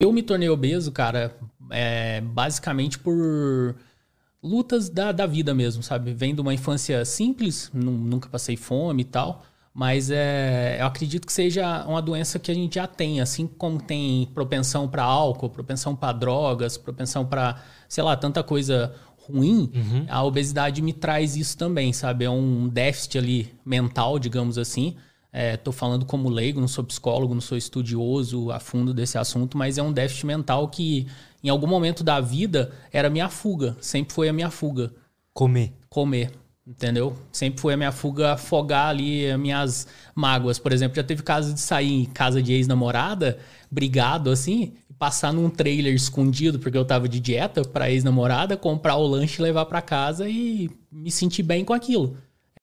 Eu me tornei obeso, cara, é, basicamente por lutas da, da vida mesmo, sabe? Vem de uma infância simples, nunca passei fome e tal. Mas é, eu acredito que seja uma doença que a gente já tem, assim como tem propensão para álcool, propensão para drogas, propensão para, sei lá, tanta coisa ruim, uhum. a obesidade me traz isso também, sabe? É um déficit ali mental, digamos assim. Estou é, falando como leigo, não sou psicólogo, não sou estudioso a fundo desse assunto, mas é um déficit mental que em algum momento da vida era minha fuga, sempre foi a minha fuga. Comer. Comer. Entendeu? Sempre foi a minha fuga afogar ali as minhas mágoas. Por exemplo, já teve caso de sair em casa de ex-namorada, brigado assim, e passar num trailer escondido, porque eu tava de dieta pra ex-namorada, comprar o lanche, levar para casa e me sentir bem com aquilo.